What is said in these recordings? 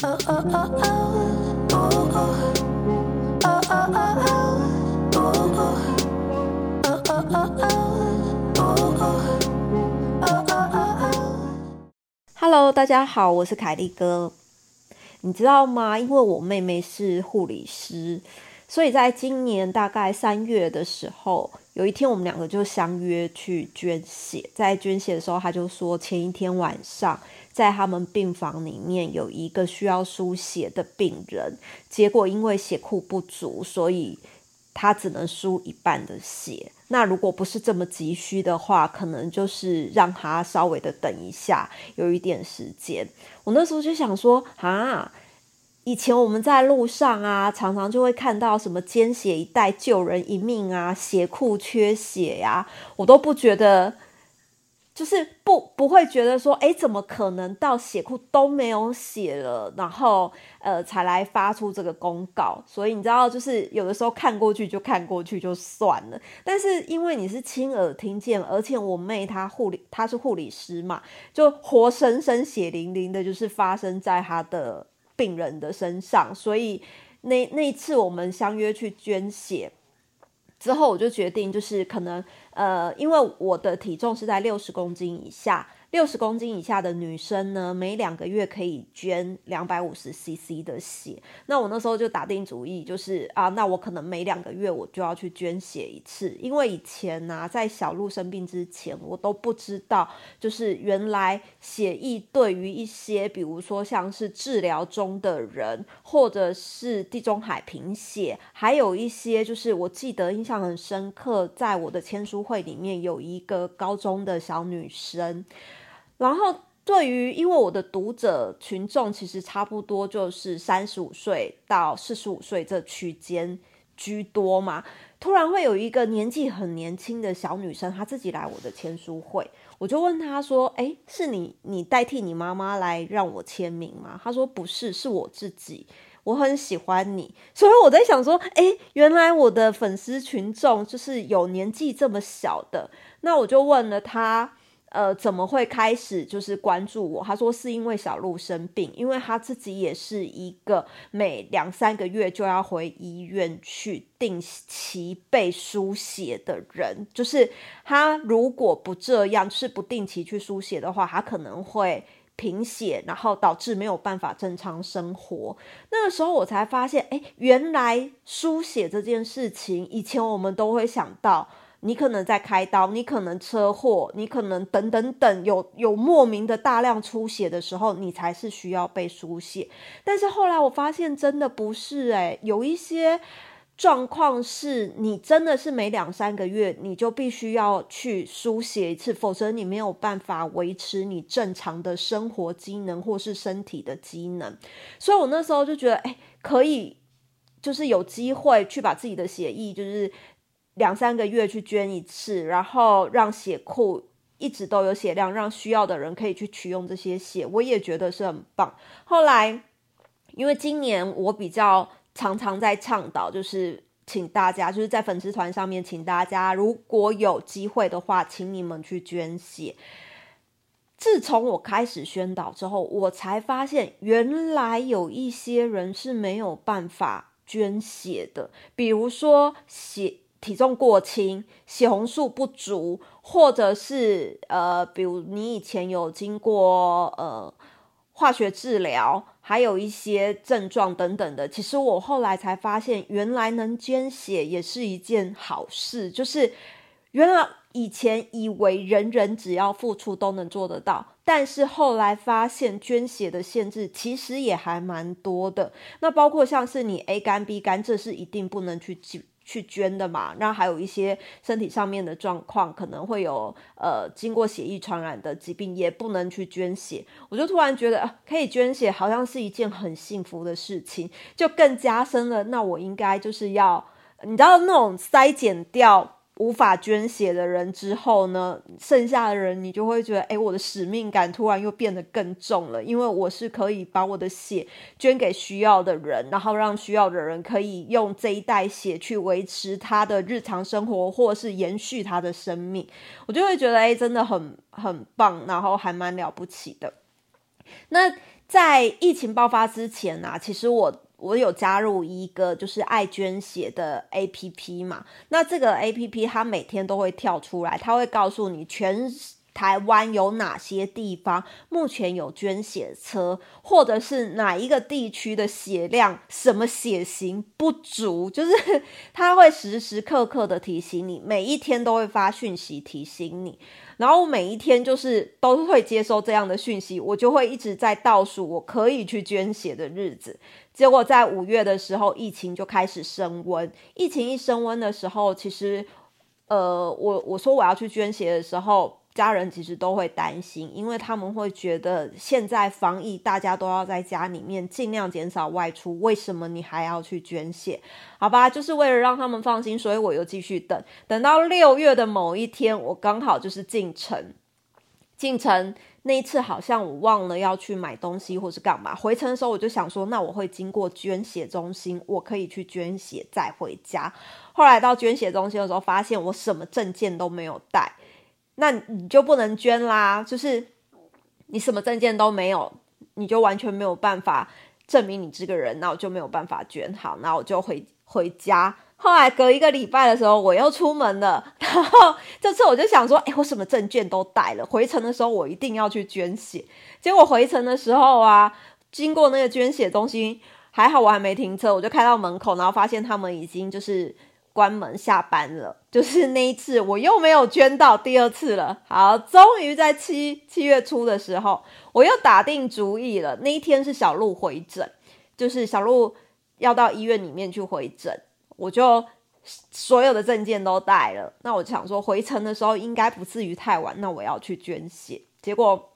Hello，大家好，我是凯利哥。你知道吗？因为我妹妹是护理师，所以在今年大概三月的时候，有一天我们两个就相约去捐血。在捐血的时候，她就说前一天晚上在他们病房里面有一个需要输血的病人，结果因为血库不足，所以他只能输一半的血。那如果不是这么急需的话，可能就是让他稍微的等一下，有一点时间。我那时候就想说，啊，以前我们在路上啊，常常就会看到什么捐血一袋救人一命啊，血库缺血呀，我都不觉得。就是不不会觉得说，哎，怎么可能到血库都没有血了，然后呃才来发出这个公告？所以你知道，就是有的时候看过去就看过去就算了。但是因为你是亲耳听见，而且我妹她护理她是护理师嘛，就活生生血淋淋的，就是发生在她的病人的身上。所以那那一次我们相约去捐血之后，我就决定就是可能。呃，因为我的体重是在六十公斤以下。六十公斤以下的女生呢，每两个月可以捐两百五十 CC 的血。那我那时候就打定主意，就是啊，那我可能每两个月我就要去捐血一次。因为以前呢，在小鹿生病之前，我都不知道，就是原来血液对于一些，比如说像是治疗中的人，或者是地中海贫血，还有一些就是我记得印象很深刻，在我的签书会里面有一个高中的小女生。然后，对于因为我的读者群众其实差不多就是三十五岁到四十五岁这区间居多嘛，突然会有一个年纪很年轻的小女生，她自己来我的签书会，我就问她说：“哎，是你你代替你妈妈来让我签名吗？”她说：“不是，是我自己，我很喜欢你。”所以我在想说：“哎，原来我的粉丝群众就是有年纪这么小的。”那我就问了她。呃，怎么会开始就是关注我？他说是因为小鹿生病，因为他自己也是一个每两三个月就要回医院去定期被输血的人。就是他如果不这样，是不定期去输血的话，他可能会贫血，然后导致没有办法正常生活。那个时候我才发现，哎，原来输血这件事情，以前我们都会想到。你可能在开刀，你可能车祸，你可能等等等，有有莫名的大量出血的时候，你才是需要被输血。但是后来我发现真的不是诶，有一些状况是你真的是每两三个月你就必须要去输血一次，否则你没有办法维持你正常的生活机能或是身体的机能。所以我那时候就觉得，哎，可以，就是有机会去把自己的血液就是。两三个月去捐一次，然后让血库一直都有血量，让需要的人可以去取用这些血，我也觉得是很棒。后来，因为今年我比较常常在倡导，就是请大家就是在粉丝团上面，请大家如果有机会的话，请你们去捐血。自从我开始宣导之后，我才发现原来有一些人是没有办法捐血的，比如说血。体重过轻、血红素不足，或者是呃，比如你以前有经过呃化学治疗，还有一些症状等等的。其实我后来才发现，原来能捐血也是一件好事。就是原来以前以为人人只要付出都能做得到，但是后来发现捐血的限制其实也还蛮多的。那包括像是你 A 肝、B 肝，这是一定不能去去捐的嘛，那还有一些身体上面的状况，可能会有呃经过血液传染的疾病，也不能去捐血。我就突然觉得，可以捐血好像是一件很幸福的事情，就更加深了。那我应该就是要，你知道那种筛减掉。无法捐血的人之后呢，剩下的人你就会觉得，哎，我的使命感突然又变得更重了，因为我是可以把我的血捐给需要的人，然后让需要的人可以用这一袋血去维持他的日常生活，或是延续他的生命，我就会觉得，哎，真的很很棒，然后还蛮了不起的。那在疫情爆发之前啊，其实我我有加入一个就是爱捐血的 A P P 嘛。那这个 A P P 它每天都会跳出来，它会告诉你全。台湾有哪些地方目前有捐血车，或者是哪一个地区的血量、什么血型不足，就是 他会时时刻刻的提醒你，每一天都会发讯息提醒你，然后每一天就是都会接收这样的讯息，我就会一直在倒数我可以去捐血的日子。结果在五月的时候，疫情就开始升温，疫情一升温的时候，其实呃，我我说我要去捐血的时候。家人其实都会担心，因为他们会觉得现在防疫，大家都要在家里面尽量减少外出，为什么你还要去捐血？好吧，就是为了让他们放心，所以我又继续等，等到六月的某一天，我刚好就是进城，进城那一次好像我忘了要去买东西或是干嘛，回程的时候我就想说，那我会经过捐血中心，我可以去捐血再回家。后来到捐血中心的时候，发现我什么证件都没有带。那你就不能捐啦，就是你什么证件都没有，你就完全没有办法证明你这个人，那我就没有办法捐。好，那我就回回家。后来隔一个礼拜的时候，我又出门了，然后这次我就想说，哎，我什么证件都带了，回程的时候我一定要去捐血。结果回程的时候啊，经过那个捐血中心，还好我还没停车，我就开到门口，然后发现他们已经就是。关门下班了，就是那一次我又没有捐到第二次了。好，终于在七七月初的时候，我又打定主意了。那一天是小鹿回诊，就是小鹿要到医院里面去回诊，我就所有的证件都带了。那我想说回程的时候应该不至于太晚，那我要去捐血。结果。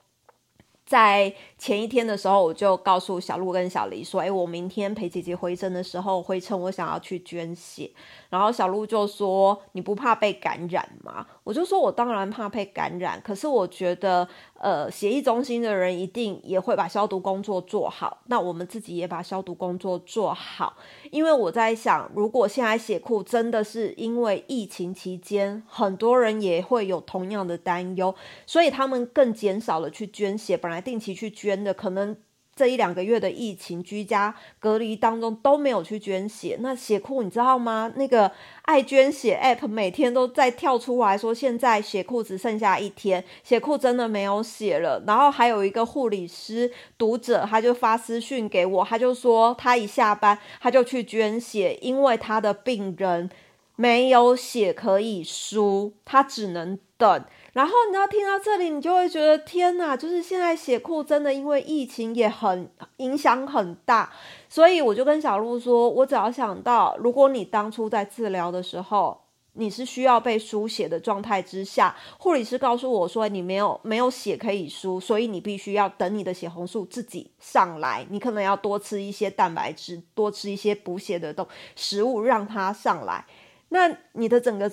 在前一天的时候，我就告诉小鹿跟小黎说：“哎，我明天陪姐姐回诊的时候，回程我想要去捐血。”然后小鹿就说：“你不怕被感染吗？”我就说：“我当然怕被感染，可是我觉得，呃，血液中心的人一定也会把消毒工作做好。那我们自己也把消毒工作做好，因为我在想，如果现在血库真的是因为疫情期间，很多人也会有同样的担忧，所以他们更减少了去捐血，本来。”定期去捐的，可能这一两个月的疫情居家隔离当中都没有去捐血。那血库你知道吗？那个爱捐血 App 每天都在跳出来说，现在血库只剩下一天，血库真的没有血了。然后还有一个护理师读者，他就发私讯给我，他就说他一下班他就去捐血，因为他的病人没有血可以输，他只能等。然后你要听到这里，你就会觉得天哪！就是现在血库真的因为疫情也很影响很大，所以我就跟小鹿说，我只要想到，如果你当初在治疗的时候，你是需要被输血的状态之下，护理师告诉我说你没有没有血可以输，所以你必须要等你的血红素自己上来，你可能要多吃一些蛋白质，多吃一些补血的东食物让它上来，那你的整个。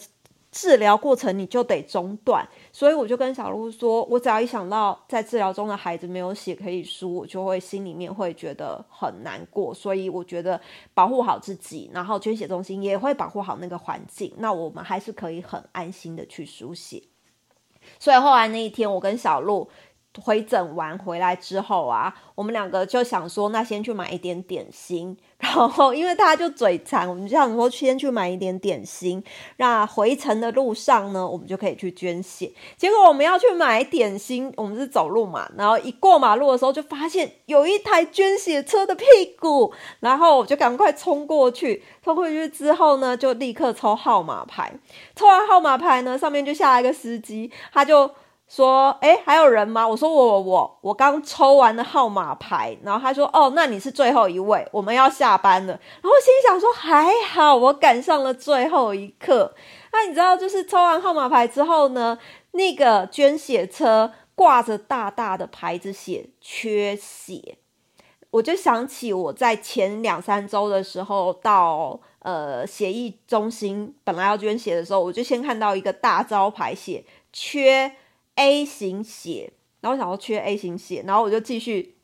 治疗过程你就得中断，所以我就跟小鹿说，我只要一想到在治疗中的孩子没有血可以输，我就会心里面会觉得很难过。所以我觉得保护好自己，然后捐血中心也会保护好那个环境，那我们还是可以很安心的去输血。所以后来那一天，我跟小鹿。回诊完回来之后啊，我们两个就想说，那先去买一点点心。然后因为他就嘴馋，我们就想说先去买一点点心。那回程的路上呢，我们就可以去捐血。结果我们要去买点心，我们是走路嘛，然后一过马路的时候，就发现有一台捐血车的屁股，然后我就赶快冲过去。冲过去之后呢，就立刻抽号码牌。抽完号码牌呢，上面就下来一个司机，他就。说，哎，还有人吗？我说我我我我刚抽完的号码牌，然后他说，哦，那你是最后一位，我们要下班了。然后心想说，还好我赶上了最后一刻。那你知道，就是抽完号码牌之后呢，那个捐血车挂着大大的牌子，写缺血。我就想起我在前两三周的时候到呃血液中心，本来要捐血的时候，我就先看到一个大招牌写缺。A 型血，然后我想要缺 A 型血，然后我就继续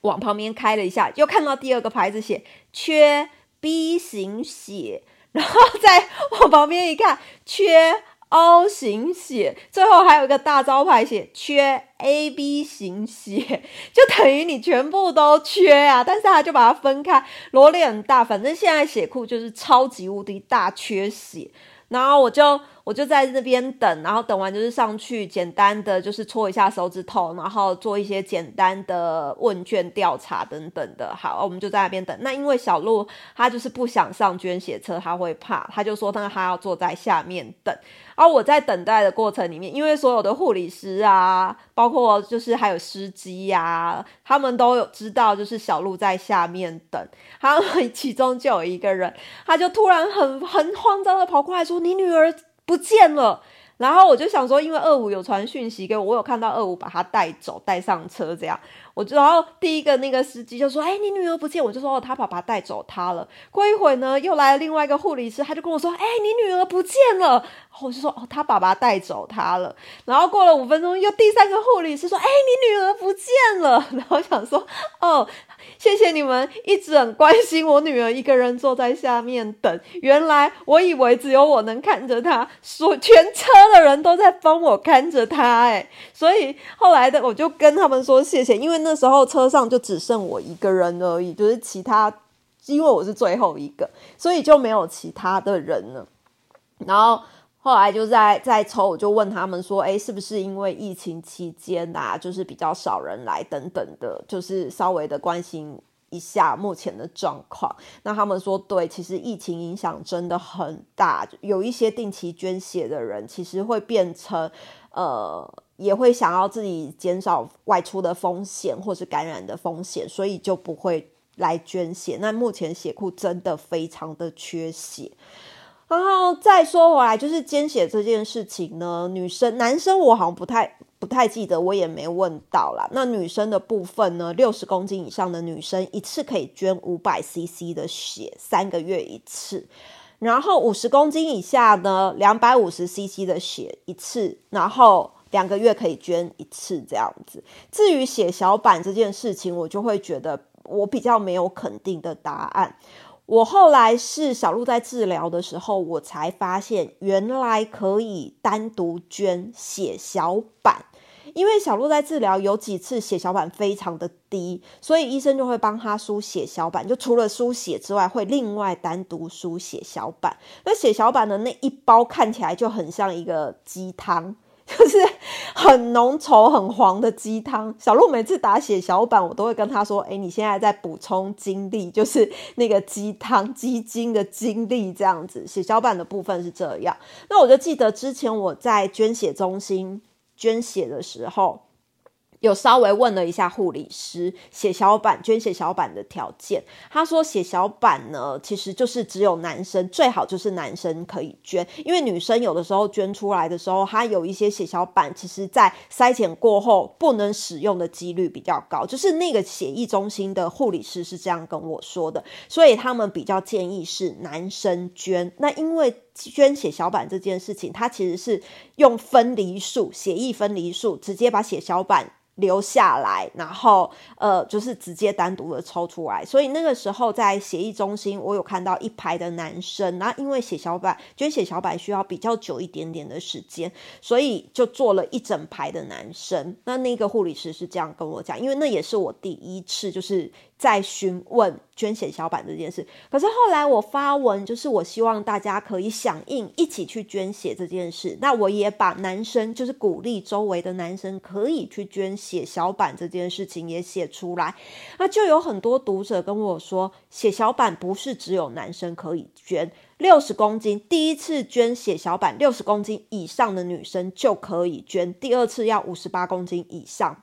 往旁边开了一下，又看到第二个牌子写缺 B 型血，然后再往旁边一看，缺 O 型血，最后还有一个大招牌写缺 A B 型血，就等于你全部都缺啊！但是他就把它分开，罗列很大，反正现在血库就是超级无敌大缺血，然后我就。我就在那边等，然后等完就是上去简单的就是搓一下手指头，然后做一些简单的问卷调查等等的。好，我们就在那边等。那因为小鹿他就是不想上捐血车，他会怕，他就说他他要坐在下面等。而我在等待的过程里面，因为所有的护理师啊，包括就是还有司机呀，他们都有知道，就是小鹿在下面等。他其中就有一个人，他就突然很很慌张的跑过来说：“你女儿。”不见了，然后我就想说，因为二五有传讯息给我，我有看到二五把他带走，带上车这样。我就然后第一个那个司机就说：“哎，你女儿不见。”我就说：“哦，他爸爸带走她了。”过一会呢，又来了另外一个护理师，他就跟我说：“哎，你女儿不见了。”我就说：“哦，他爸爸带走她了。”然后过了五分钟，又第三个护理师说：“哎，你女儿不见了。”然后想说：“哦。”谢谢你们一直很关心我女儿，一个人坐在下面等。原来我以为只有我能看着她，所全车的人都在帮我看着她。哎，所以后来的我就跟他们说谢谢，因为那时候车上就只剩我一个人而已，就是其他，因为我是最后一个，所以就没有其他的人了。然后。后来就在在抽，我就问他们说：“哎，是不是因为疫情期间啊，就是比较少人来等等的，就是稍微的关心一下目前的状况？”那他们说：“对，其实疫情影响真的很大，有一些定期捐血的人，其实会变成呃，也会想要自己减少外出的风险或是感染的风险，所以就不会来捐血。那目前血库真的非常的缺血。”然后再说回来，就是捐血这件事情呢，女生、男生我好像不太不太记得，我也没问到啦。那女生的部分呢，六十公斤以上的女生一次可以捐五百 CC 的血，三个月一次；然后五十公斤以下呢，两百五十 CC 的血一次，然后两个月可以捐一次这样子。至于血小板这件事情，我就会觉得我比较没有肯定的答案。我后来是小鹿在治疗的时候，我才发现原来可以单独捐血小板，因为小鹿在治疗有几次血小板非常的低，所以医生就会帮他输血小板，就除了输血之外，会另外单独输血小板。那血小板的那一包看起来就很像一个鸡汤。就是很浓稠、很黄的鸡汤。小鹿每次打血小板，我都会跟他说：“哎，你现在在补充精力，就是那个鸡汤、鸡精的精力这样子。”血小板的部分是这样。那我就记得之前我在捐血中心捐血的时候。有稍微问了一下护理师血小板捐血小板的条件，他说血小板呢其实就是只有男生最好就是男生可以捐，因为女生有的时候捐出来的时候，它有一些血小板，其实在筛检过后不能使用的几率比较高，就是那个血液中心的护理师是这样跟我说的，所以他们比较建议是男生捐。那因为捐血小板这件事情，它其实是用分离术血液分离术直接把血小板。留下来，然后呃，就是直接单独的抽出来。所以那个时候在协议中心，我有看到一排的男生，然后因为血小板捐血小板需要比较久一点点的时间，所以就做了一整排的男生。那那个护理师是这样跟我讲，因为那也是我第一次就是在询问捐血小板这件事。可是后来我发文，就是我希望大家可以响应，一起去捐血这件事。那我也把男生就是鼓励周围的男生可以去捐血。小板这件事情也写出来，那就有很多读者跟我说，血小板不是只有男生可以捐，六十公斤第一次捐血小板，六十公斤以上的女生就可以捐，第二次要五十八公斤以上。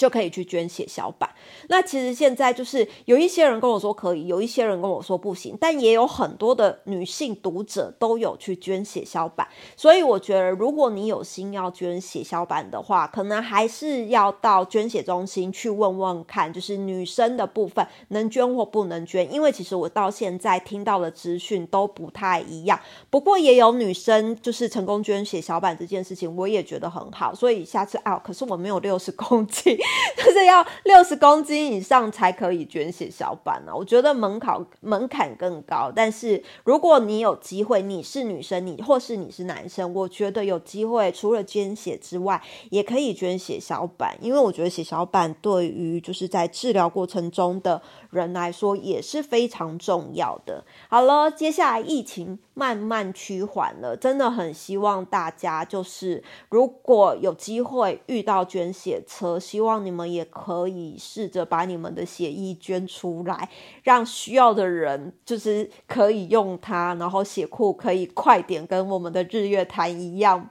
就可以去捐血小板。那其实现在就是有一些人跟我说可以，有一些人跟我说不行，但也有很多的女性读者都有去捐血小板。所以我觉得，如果你有心要捐血小板的话，可能还是要到捐血中心去问问看，就是女生的部分能捐或不能捐。因为其实我到现在听到的资讯都不太一样。不过也有女生就是成功捐血小板这件事情，我也觉得很好。所以下次啊，可是我没有六十公斤。就是要六十公斤以上才可以捐血小板啊！我觉得门槛门槛更高。但是如果你有机会，你是女生，你或是你是男生，我觉得有机会除了捐血之外，也可以捐血小板，因为我觉得血小板对于就是在治疗过程中的人来说也是非常重要的。好了，接下来疫情慢慢趋缓了，真的很希望大家就是如果有机会遇到捐血车，希望你们。也可以试着把你们的血液捐出来，让需要的人就是可以用它，然后血库可以快点跟我们的日月潭一样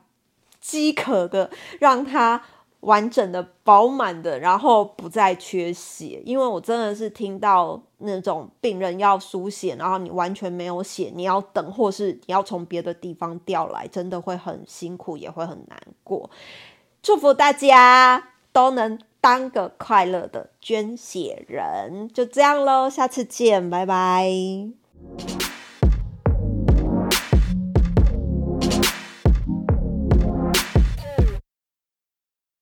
饥渴的，让它完整的、饱满的，然后不再缺血。因为我真的是听到那种病人要输血，然后你完全没有血，你要等，或是你要从别的地方调来，真的会很辛苦，也会很难过。祝福大家都能。当个快乐的捐血人，就这样喽，下次见，拜拜。